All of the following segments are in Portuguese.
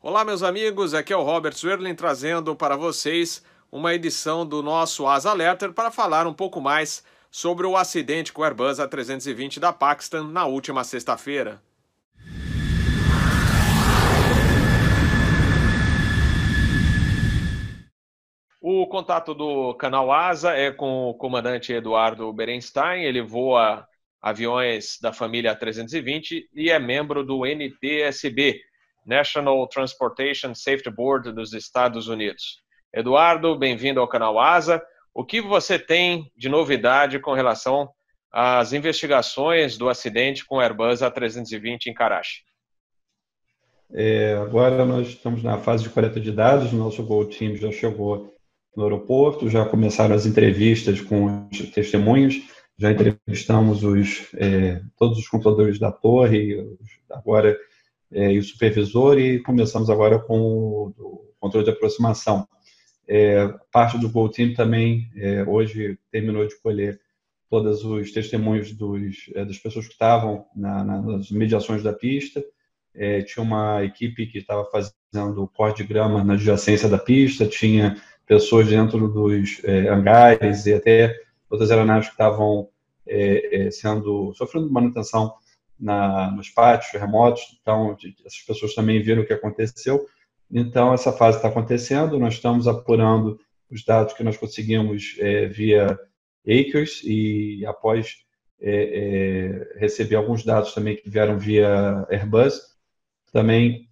Olá, meus amigos, aqui é o Robert Swerlin trazendo para vocês uma edição do nosso Asa Letter para falar um pouco mais sobre o acidente com o Airbus A320 da Pakistan na última sexta-feira. O contato do canal Asa é com o comandante Eduardo Berenstein. Ele voa aviões da família 320 e é membro do NTSB, National Transportation Safety Board dos Estados Unidos. Eduardo, bem-vindo ao canal Asa. O que você tem de novidade com relação às investigações do acidente com o Airbus A320 em Karachi? É, agora nós estamos na fase de coleta de dados, nosso Go Team já chegou no aeroporto, já começaram as entrevistas com os testemunhas, já entrevistamos os, é, todos os computadores da torre, agora é, e o supervisor, e começamos agora com o, o controle de aproximação. É, parte do Go Team também é, hoje terminou de colher todos os testemunhos dos, é, das pessoas que estavam na, nas mediações da pista. É, tinha uma equipe que estava fazendo corte de grama na adjacência da pista, tinha pessoas dentro dos é, hangares e até outras aeronaves que estavam é, é, sendo sofrendo manutenção na, nos pátios remotos. Então, essas pessoas também viram o que aconteceu. Então, essa fase está acontecendo. Nós estamos apurando os dados que nós conseguimos é, via Acres e após é, é, receber alguns dados também que vieram via Airbus, também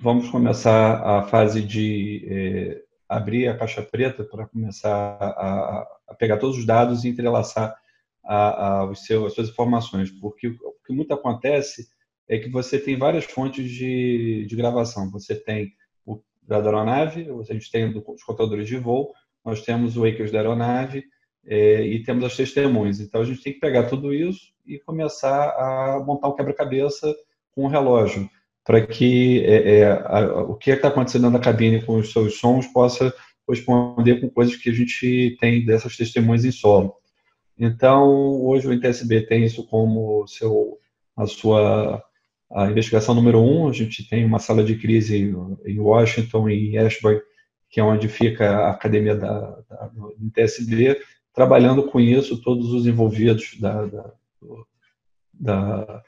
vamos começar a fase de abrir a caixa preta para começar a, a, pegar todos os dados e entrelaçar a, a, os as suas informações, porque o que muito acontece é que você tem várias fontes de, de gravação. Você tem o da aeronave, a gente tem os contadores de voo, nós temos o Acres da aeronave é, e temos as testemunhas. Então a gente tem que pegar tudo isso e começar a montar um quebra-cabeça com o relógio para que é, é, a, o que está acontecendo na cabine com os seus sons possa corresponder com coisas que a gente tem dessas testemunhas em solo. Então, hoje o NTSB tem isso como seu, a sua a investigação número um. A gente tem uma sala de crise em Washington em Ashburn, que é onde fica a academia da, da, do NTSB, trabalhando com isso, todos os envolvidos da, da,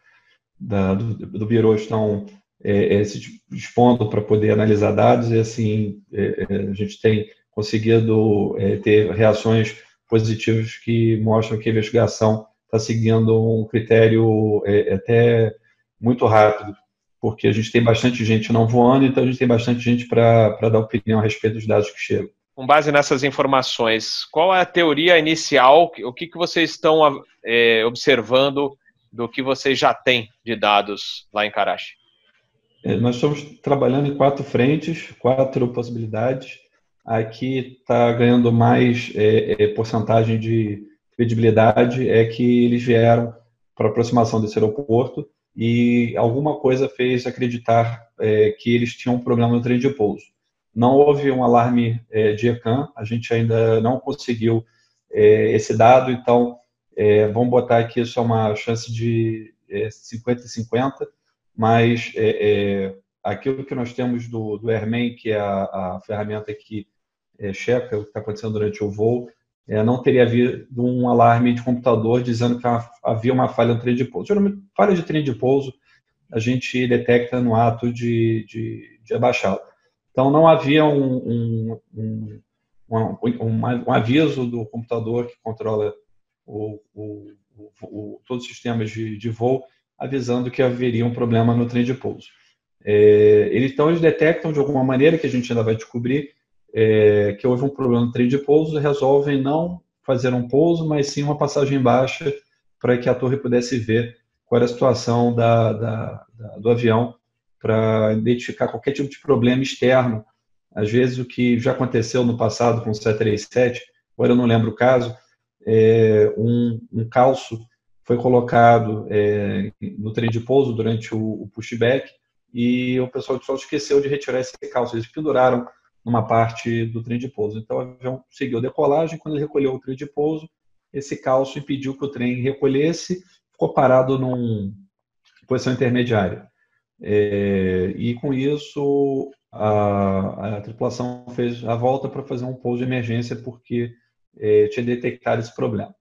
da, do, do Bureau estão é, é, se dispondo para poder analisar dados e assim é, é, a gente tem conseguido é, ter reações positivas que mostram que a investigação está seguindo um critério é, até muito rápido, porque a gente tem bastante gente não voando, então a gente tem bastante gente para dar opinião a respeito dos dados que chegam. Com base nessas informações, qual é a teoria inicial? O que, que vocês estão é, observando do que vocês já têm de dados lá em Karachi? É, nós estamos trabalhando em quatro frentes, quatro possibilidades. Aqui está ganhando mais é, é, porcentagem de credibilidade é que eles vieram para aproximação desse aeroporto e alguma coisa fez acreditar é, que eles tinham um problema no trem de pouso. Não houve um alarme é, de ECAM, a gente ainda não conseguiu é, esse dado, então vamos botar aqui é uma chance de 50 e 50 mas é, é, aquilo que nós temos do, do Airman, que é a, a ferramenta que é, checa o que está acontecendo durante o voo, é, não teria havido um alarme de computador dizendo que havia uma falha no trem de pouso. Geralmente, falha de trem de pouso a gente detecta no ato de, de, de abaixá-lo. Então, não havia um, um, um, um, aviso do computador que controla o, o, o, todos os sistemas de, de voo avisando que haveria um problema no trem de pouso. É, então, eles detectam de alguma maneira, que a gente ainda vai descobrir, é, que houve um problema no trem de pouso, resolvem não fazer um pouso, mas sim uma passagem baixa para que a torre pudesse ver qual era a situação da, da, da, do avião para identificar qualquer tipo de problema externo. Às vezes, o que já aconteceu no passado com o 737, agora eu não lembro o caso, é um, um calço foi colocado é, no trem de pouso durante o, o, pushback e o pessoal só esqueceu de retirar esse calço. Eles penduraram numa parte do trem de pouso. Então o avião seguiu a decolagem. Quando ele recolheu o trem de pouso, esse calço impediu que o trem recolhesse, ficou parado numa posição intermediária. É, e com isso, a, a, tripulação fez a volta para fazer um pouso de emergência porque é, tinha detectado esse problema.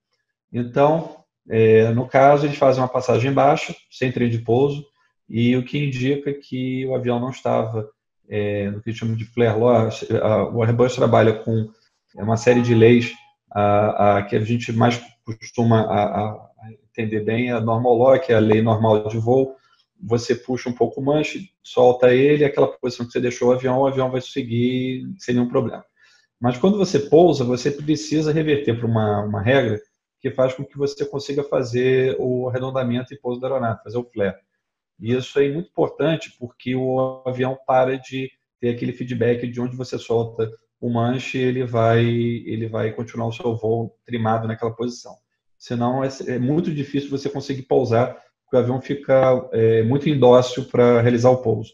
Então, é, no caso, eles fazem uma passagem baixa, sem trem de pouso, e o que indica que o avião não estava é, no que chama de flare law. O Airbus trabalha com uma série de leis a, a, que a gente mais costuma a, entender bem, a normal law, que é a lei normal de voo, você puxa um pouco o manche, solta ele, aquela posição que você deixou o avião, o avião vai seguir sem nenhum problema. Mas quando você pousa, você precisa reverter para uma, uma regra que faz com que você consiga fazer o arredondamento e pouso da aeronave, fazer o flare. E isso é muito importante porque o avião para de ter aquele feedback de onde você solta o manche, ele vai, ele vai continuar o seu voo trimado naquela posição. Senão é, é muito difícil você conseguir pousar porque o avião fica é, muito indócil para realizar o pouso.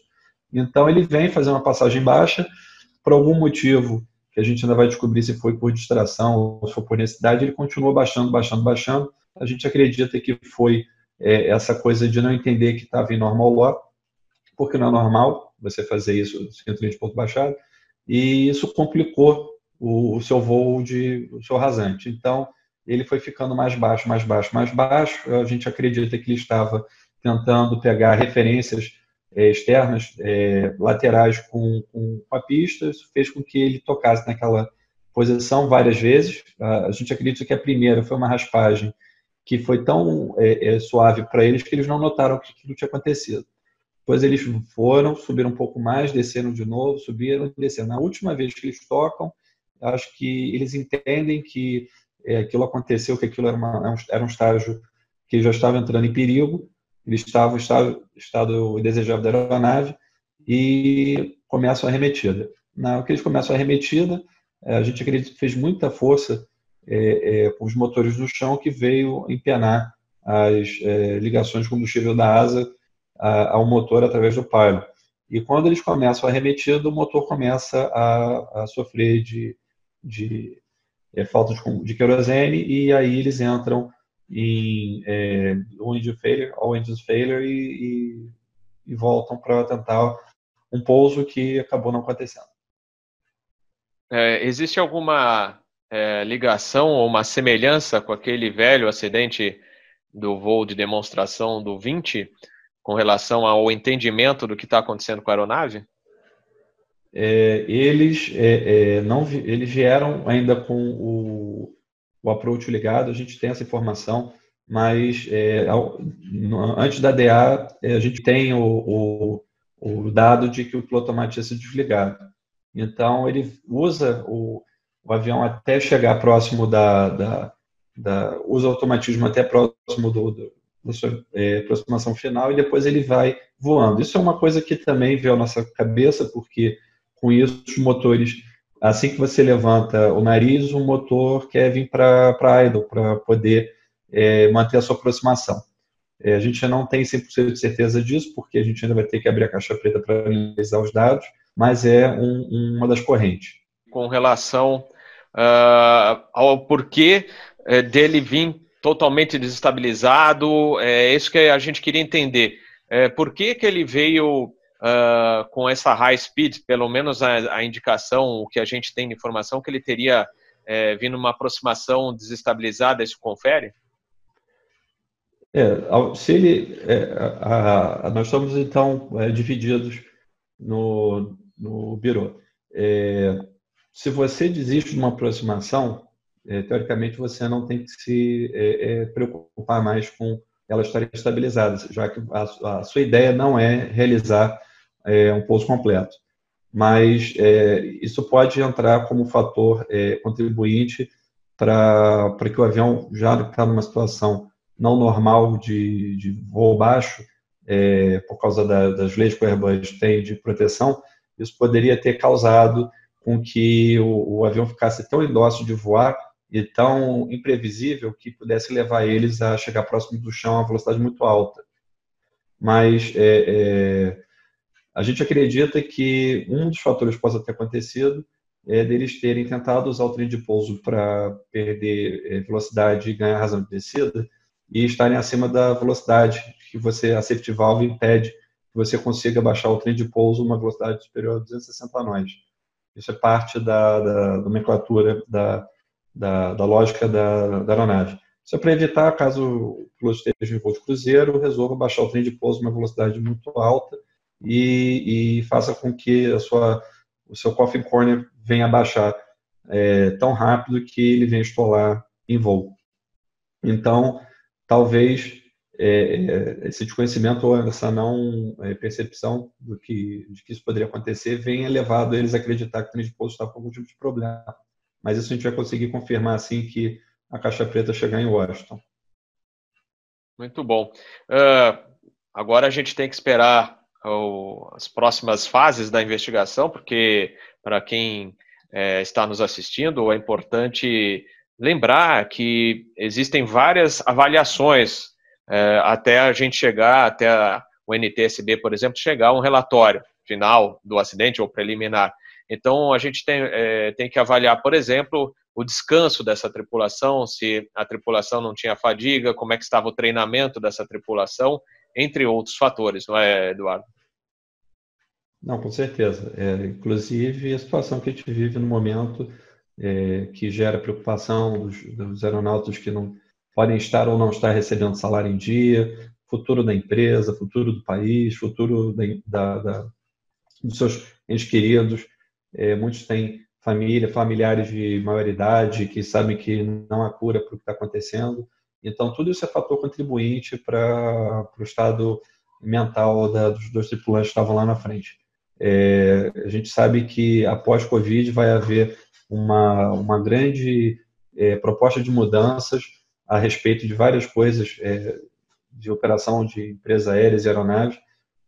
Então ele vem fazer uma passagem baixa, por algum motivo que a gente ainda vai descobrir se foi por distração ou se foi por necessidade, ele continua baixando, baixando, baixando. A gente acredita que foi é, essa coisa de não entender que estava em normal law, porque não é normal você fazer isso sem de ponto baixado, e isso complicou o, o seu voo de o seu rasante. Então, ele foi ficando mais baixo, mais baixo, mais baixo. A gente acredita que ele estava tentando pegar referências é, externas, é, laterais com, com a pista. Isso fez com que ele tocasse naquela posição várias vezes. A gente acredita que a primeira foi uma raspagem que foi tão é, é suave para eles que eles não notaram que aquilo tinha acontecido. Depois eles foram, subiram um pouco mais, desceram de novo, subiram, desceram. Na última vez que eles tocam, acho que eles entendem que é, aquilo aconteceu, que aquilo era, uma, era um estágio que já estava entrando em perigo, eles estavam em estado, estado indesejável da aeronave e começam a arremetida. Na que eles começam a arremetida, é, a gente acredita que fez muita força é, é, os motores do chão que veio empenar as é, ligações de combustível da asa a, ao motor através do pylon. E quando eles começam a arremetida, o motor começa a, a sofrer de, de é, falta de, de, querosene e aí eles entram em é, engine failure, all engines failure e, e, e voltam para tentar um pouso que acabou não acontecendo. É, existe alguma é, ligação ou uma semelhança com aquele velho acidente do voo de demonstração do 20 com relação ao entendimento do que está acontecendo com a aeronave? é, eles é, é, não eles vieram ainda com o, o approach ligado, a gente tem essa informação, mas é, ao, antes da DA é, a gente tem o, o, o, dado de que o piloto automático tinha sido desligado. Então ele usa o, o avião até chegar próximo da, da, da usa automatismo até próximo do, do da sua é, aproximação final e depois ele vai voando. Isso é uma coisa que também veio à nossa cabeça, porque com isso, os motores, assim que você levanta o nariz, o motor quer vir para idle, para poder é, manter a sua aproximação. É, a gente não tem 100% de certeza disso, porque a gente ainda vai ter que abrir a caixa preta para analisar os dados, mas é um, uma das correntes. Com relação uh, ao porquê uh, dele vir totalmente desestabilizado, é isso que a gente queria entender. É, por que, que ele veio uh, com essa high speed, pelo menos a, a, indicação, o que a gente tem de informação, que ele teria é, vindo uma aproximação desestabilizada, isso confere? É, se ele, é, a, a, nós estamos então é, divididos no, no Biro. É, se você desiste de uma aproximação, é, teoricamente você não tem que se é, preocupar mais com ela estar estabilizada, já que a, a, sua ideia não é realizar é, um pouso completo. Mas é, isso pode entrar como fator é, contribuinte para que o avião, já está numa situação não normal de, de voo baixo, é, por causa da, das leis que o Airbus tem de proteção, isso poderia ter causado com que o, o avião ficasse tão indócil de voar e tão imprevisível que pudesse levar eles a chegar próximo do chão a velocidade muito alta. Mas é, é, a gente acredita que um dos fatores que possa ter acontecido é deles terem tentado usar o trem de pouso para perder é, velocidade e ganhar razão de descida e estarem acima da velocidade que você a safety valve impede você consiga baixar o trem de pouso uma velocidade superior a 260 nós. Isso é parte da, da nomenclatura, da, da, da lógica da, da, aeronave. Isso é para evitar, caso o piloto esteja em voo de cruzeiro, resolva baixar o trem de pouso uma velocidade muito alta e, e faça com que a sua, o seu coffin corner venha baixar é, tão rápido que ele venha estolar em voo. Então, talvez é, é, esse desconhecimento ou essa não é, percepção do que, de que isso poderia acontecer venha levado eles a acreditar que o trem de pouso está com algum tipo de problema. Mas isso a gente vai conseguir confirmar assim que a caixa preta chegar em Washington. Muito bom. Uh, agora a gente tem que esperar o, as próximas fases da investigação, porque para quem é, está nos assistindo, é importante lembrar que existem várias avaliações é, até a gente chegar, até a, o NTSB, por exemplo, chegar um relatório final do acidente ou preliminar. Então, a gente tem, é, tem que avaliar, por exemplo, o descanso dessa tripulação, se a tripulação não tinha fadiga, como é que estava o treinamento dessa tripulação, entre outros fatores, não é, Eduardo? Não, com certeza. É, inclusive, a situação que a gente vive no momento, é, que gera preocupação dos, dos aeronautas que não podem estar ou não estar recebendo salário em dia, futuro da empresa, futuro do país, futuro da, da, dos seus entes queridos. É, muitos têm família, familiares de maioridade que sabem que não há cura para o que está acontecendo. Então, tudo isso é fator contribuinte para o estado mental da, dos dois tripulantes que estavam lá na frente. É, a gente sabe que após Covid vai haver uma, uma grande é, proposta de mudanças a respeito de várias coisas é, de operação de empresas aéreas e aeronaves,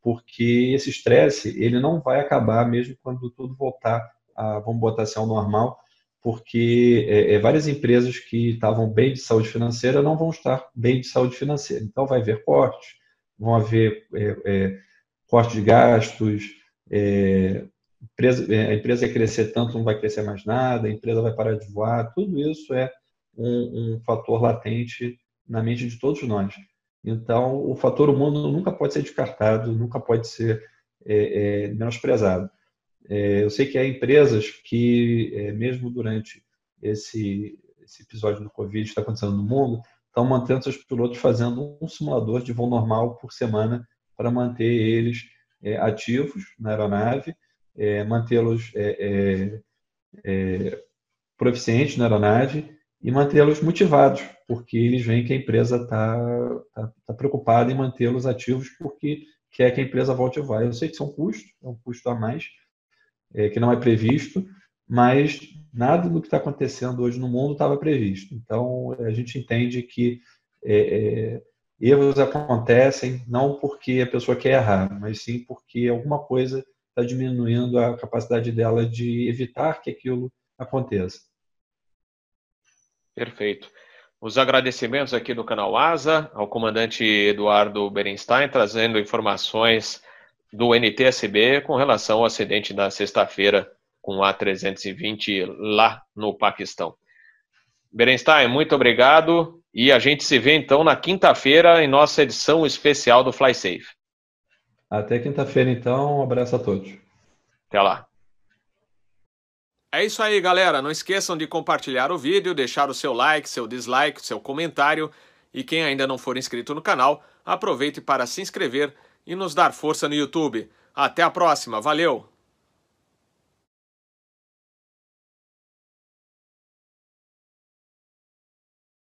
porque esse estresse ele não vai acabar mesmo quando tudo voltar a, vamos botar assim, ao normal, porque é, é, várias empresas que estavam bem de saúde financeira não vão estar bem de saúde financeira. Então vai haver cortes, vão haver é, é, de gastos, é, empresa, a empresa vai crescer tanto, não vai crescer mais nada, a empresa vai parar de voar, tudo isso é um, um fator latente na mente de todos nós. Então, o fator humano nunca pode ser descartado, nunca pode ser é, é, menosprezado. É, eu sei que há empresas que, é, mesmo durante esse, esse episódio do Covid que está acontecendo no mundo, estão mantendo seus pilotos fazendo um simulador de voo normal por semana para manter eles é, ativos na aeronave, é, mantê-los proficientes na aeronave e mantê-los motivados, porque eles veem que a empresa está tá, tá preocupada em mantê-los ativos porque quer que a empresa volte a voar. Eu sei que isso é um custo, é um custo a mais, é, que não é previsto, mas nada do que está acontecendo hoje no mundo estava previsto. Então, a gente entende que é, é, erros acontecem não porque a pessoa quer errar, mas sim porque alguma coisa está diminuindo a capacidade dela de evitar que aquilo aconteça. Perfeito. Os agradecimentos aqui do canal Asa ao comandante Eduardo Berenstein, trazendo informações do NTSB com relação ao acidente da sexta-feira com a 320 lá no Paquistão. Berenstein, muito obrigado e a gente se vê então na quinta-feira em nossa edição especial do Fly Safe. Até quinta-feira então, um abraço a todos. Até lá. É isso aí, galera. Não esqueçam de compartilhar o vídeo, deixar o seu like, seu dislike, seu comentário. E quem ainda não for inscrito no canal, aproveite para se inscrever e nos dar força no YouTube. Até a próxima, valeu!